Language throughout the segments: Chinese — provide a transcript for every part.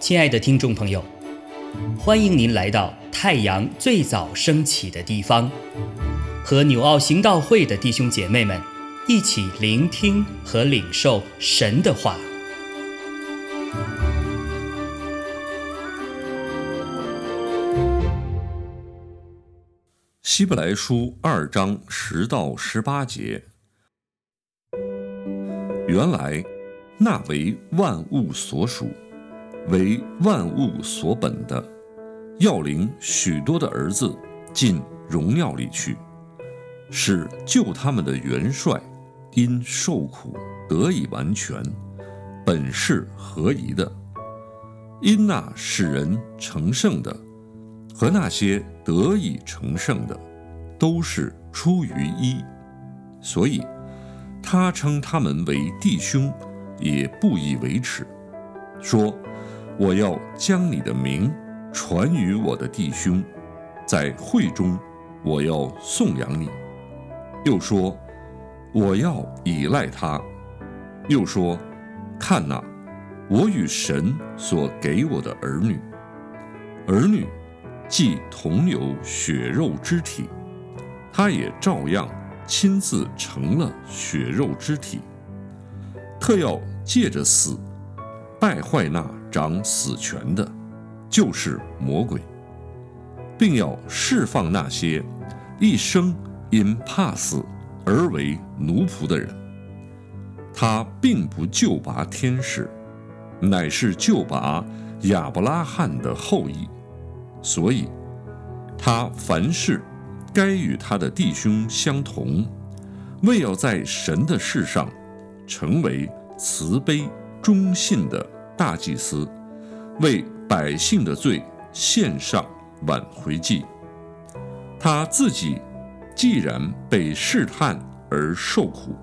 亲爱的听众朋友，欢迎您来到太阳最早升起的地方，和纽奥行道会的弟兄姐妹们一起聆听和领受神的话。希伯来书二章十到十八节，原来那为万物所属。为万物所本的，要领许多的儿子进荣耀里去，使救他们的元帅因受苦得以完全，本是合宜的。因那使人成圣的和那些得以成圣的，都是出于一，所以他称他们为弟兄，也不以为耻，说。我要将你的名传于我的弟兄，在会中，我要颂扬你。又说，我要依赖他。又说，看哪，我与神所给我的儿女，儿女既同有血肉之体，他也照样亲自成了血肉之体，特要借着死败坏那。掌死权的，就是魔鬼，并要释放那些一生因怕死而为奴仆的人。他并不救拔天使，乃是救拔亚伯拉罕的后裔。所以，他凡事该与他的弟兄相同，为要在神的事上成为慈悲忠信的。大祭司为百姓的罪献上挽回祭，他自己既然被试探而受苦，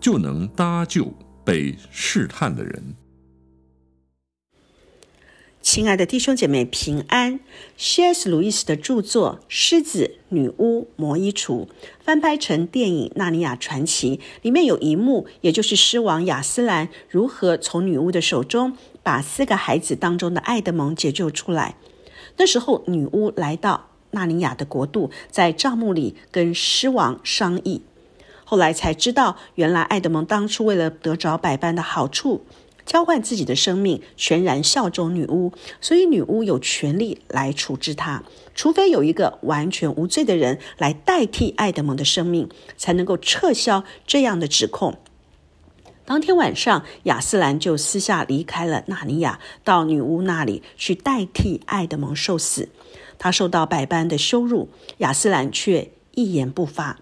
就能搭救被试探的人。亲爱的弟兄姐妹，平安。C.S. 路易斯的著作《狮子、女巫、魔衣橱》翻拍成电影《纳尼亚传奇》，里面有一幕，也就是狮王亚斯兰如何从女巫的手中把四个孩子当中的爱德蒙解救出来。那时候，女巫来到纳尼亚的国度，在帐幕里跟狮王商议，后来才知道，原来爱德蒙当初为了得着百般的好处。交换自己的生命，全然效忠女巫，所以女巫有权利来处置他。除非有一个完全无罪的人来代替爱德蒙的生命，才能够撤销这样的指控。当天晚上，亚斯兰就私下离开了纳尼亚，到女巫那里去代替爱德蒙受死。他受到百般的羞辱，亚斯兰却一言不发。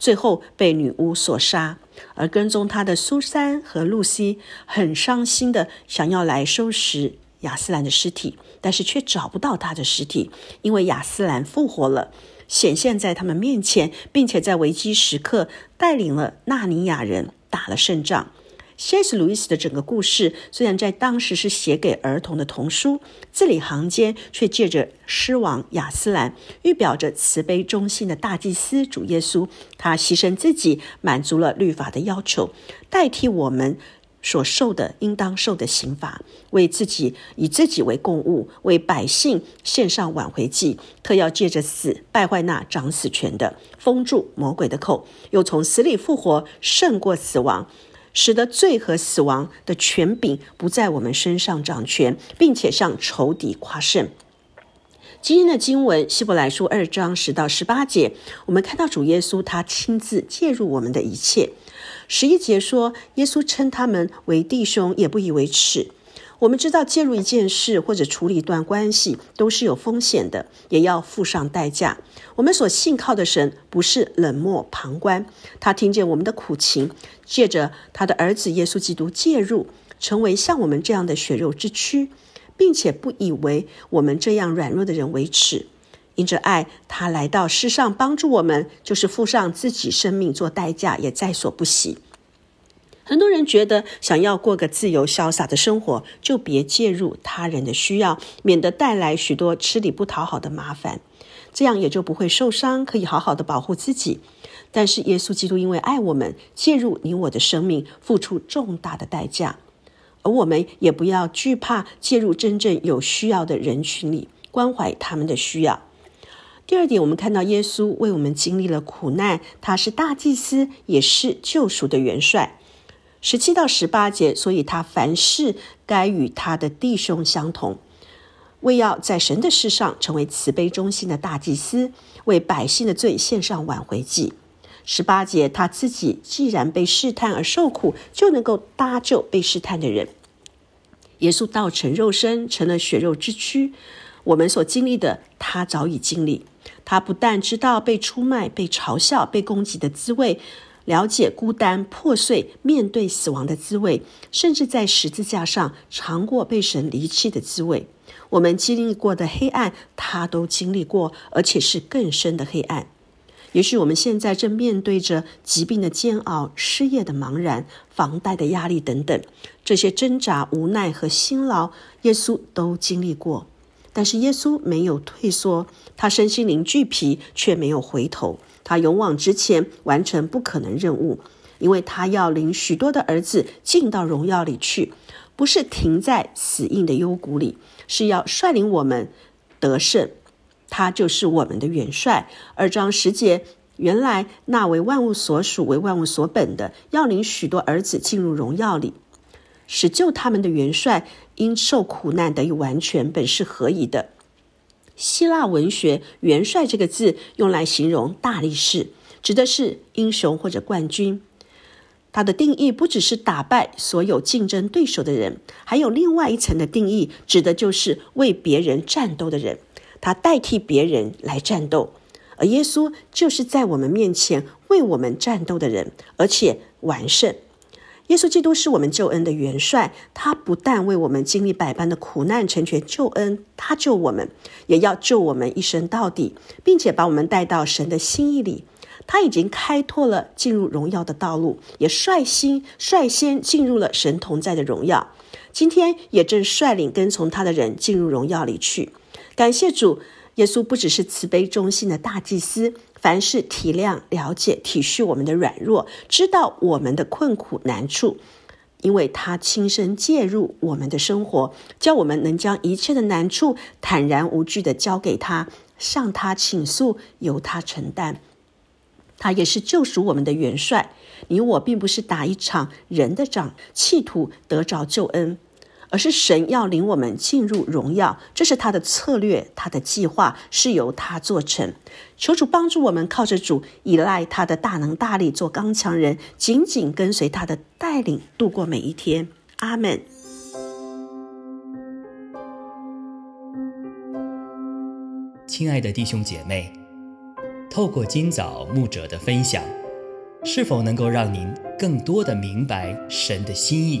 最后被女巫所杀，而跟踪他的苏珊和露西很伤心的想要来收拾亚斯兰的尸体，但是却找不到他的尸体，因为亚斯兰复活了，显现在他们面前，并且在危机时刻带领了纳尼亚人打了胜仗。C.S. 路易斯的整个故事虽然在当时是写给儿童的童书，字里行间却借着狮王亚斯兰，预表着慈悲忠心的大祭司主耶稣，他牺牲自己，满足了律法的要求，代替我们所受的应当受的刑罚，为自己以自己为供物，为百姓献上挽回祭，特要借着死败坏那掌死权的，封住魔鬼的口，又从死里复活，胜过死亡。使得罪和死亡的权柄不在我们身上掌权，并且向仇敌夸胜。今天的经文希伯来书二章十到十八节，我们看到主耶稣他亲自介入我们的一切。十一节说，耶稣称他们为弟兄，也不以为耻。我们知道介入一件事或者处理一段关系都是有风险的，也要付上代价。我们所信靠的神不是冷漠旁观，他听见我们的苦情，借着他的儿子耶稣基督介入，成为像我们这样的血肉之躯，并且不以为我们这样软弱的人为耻。因着爱，他来到世上帮助我们，就是付上自己生命做代价，也在所不惜。很多人觉得，想要过个自由潇洒的生活，就别介入他人的需要，免得带来许多吃力不讨好的麻烦，这样也就不会受伤，可以好好的保护自己。但是耶稣基督因为爱我们，介入你我的生命，付出重大的代价。而我们也不要惧怕介入真正有需要的人群里，关怀他们的需要。第二点，我们看到耶稣为我们经历了苦难，他是大祭司，也是救赎的元帅。十七到十八节，所以他凡事该与他的弟兄相同，为要在神的事上成为慈悲忠心的大祭司，为百姓的罪献上挽回祭。十八节，他自己既然被试探而受苦，就能够搭救被试探的人。耶稣道成肉身，成了血肉之躯。我们所经历的，他早已经历。他不但知道被出卖、被嘲笑、被攻击的滋味，了解孤单、破碎、面对死亡的滋味，甚至在十字架上尝过被神离弃的滋味。我们经历过的黑暗，他都经历过，而且是更深的黑暗。也许我们现在正面对着疾病的煎熬、失业的茫然、房贷的压力等等，这些挣扎、无奈和辛劳，耶稣都经历过。但是耶稣没有退缩，他身心灵俱疲，却没有回头。他勇往直前，完成不可能任务，因为他要领许多的儿子进到荣耀里去，不是停在死硬的幽谷里，是要率领我们得胜。他就是我们的元帅。二章十节，原来那为万物所属、为万物所本的，要领许多儿子进入荣耀里，使救他们的元帅因受苦难得以完全，本是何以的。希腊文学“元帅”这个字用来形容大力士，指的是英雄或者冠军。它的定义不只是打败所有竞争对手的人，还有另外一层的定义，指的就是为别人战斗的人。他代替别人来战斗，而耶稣就是在我们面前为我们战斗的人，而且完胜。耶稣基督是我们救恩的元帅，他不但为我们经历百般的苦难，成全救恩，他救我们，也要救我们一生到底，并且把我们带到神的心意里。他已经开拓了进入荣耀的道路，也率先率先进入了神同在的荣耀。今天也正率领跟从他的人进入荣耀里去。感谢主，耶稣不只是慈悲忠心的大祭司，凡事体谅、了解、体恤我们的软弱，知道我们的困苦难处，因为他亲身介入我们的生活，叫我们能将一切的难处坦然无惧的交给他，向他倾诉，由他承担。他也是救赎我们的元帅。你我并不是打一场人的仗，企图得着救恩。而是神要领我们进入荣耀，这是他的策略，他的计划是由他做成。求主帮助我们，靠着主，依赖他的大能大力，做刚强人，紧紧跟随他的带领，度过每一天。阿门。亲爱的弟兄姐妹，透过今早牧者的分享，是否能够让您更多的明白神的心意？